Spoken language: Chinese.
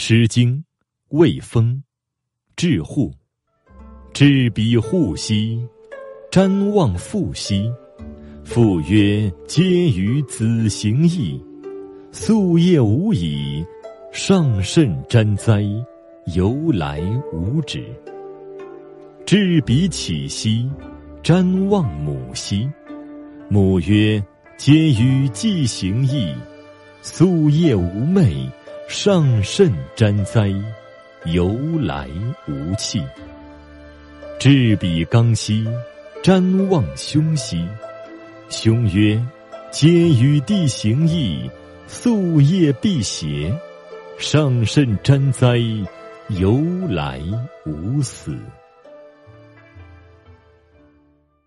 诗经·卫风，至户。至彼户兮，瞻望父兮。父曰：“嗟于子行义，夙夜无已，上甚瞻哉！由来无止。”至彼起兮，瞻望母兮。母曰：“嗟于既行矣，夙夜无寐。”上甚沾哉，由来无弃。至彼刚兮，瞻望兄兮。兄曰：“皆与地行义，夙夜辟邪。上甚沾哉，由来无死。”